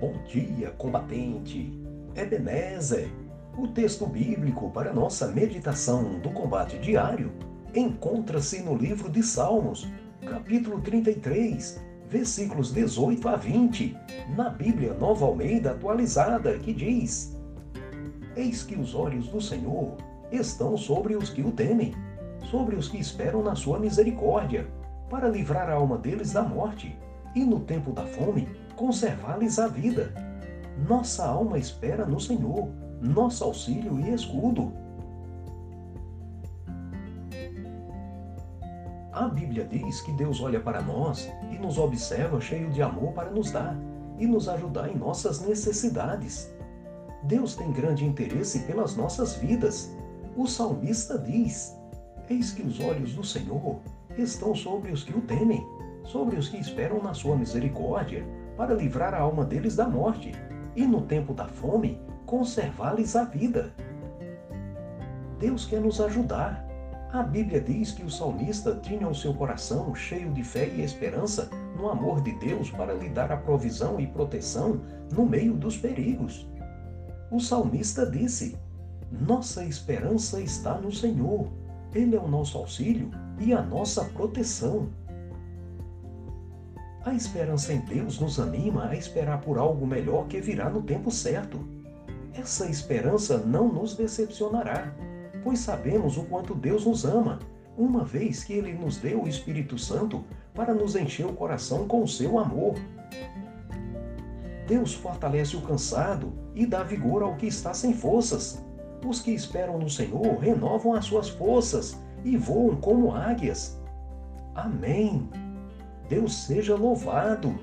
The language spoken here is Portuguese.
Bom dia, combatente. Ebenezer. O texto bíblico para nossa meditação do combate diário encontra-se no livro de Salmos, capítulo 33, versículos 18 a 20, na Bíblia Nova Almeida atualizada, que diz: Eis que os olhos do Senhor estão sobre os que o temem, sobre os que esperam na sua misericórdia, para livrar a alma deles da morte, e no tempo da fome conservar-lhes a vida. Nossa alma espera no Senhor, nosso auxílio e escudo. A Bíblia diz que Deus olha para nós e nos observa cheio de amor para nos dar e nos ajudar em nossas necessidades. Deus tem grande interesse pelas nossas vidas. O salmista diz: Eis que os olhos do Senhor estão sobre os que o temem, sobre os que esperam na sua misericórdia, para livrar a alma deles da morte, e no tempo da fome, conservar-lhes a vida. Deus quer nos ajudar. A Bíblia diz que o salmista tinha o seu coração cheio de fé e esperança no amor de Deus para lhe dar a provisão e proteção no meio dos perigos. O salmista disse: Nossa esperança está no Senhor. Ele é o nosso auxílio e a nossa proteção. A esperança em Deus nos anima a esperar por algo melhor que virá no tempo certo. Essa esperança não nos decepcionará, pois sabemos o quanto Deus nos ama, uma vez que Ele nos deu o Espírito Santo para nos encher o coração com o seu amor. Deus fortalece o cansado e dá vigor ao que está sem forças. Os que esperam no Senhor renovam as suas forças e voam como águias. Amém. Deus seja louvado!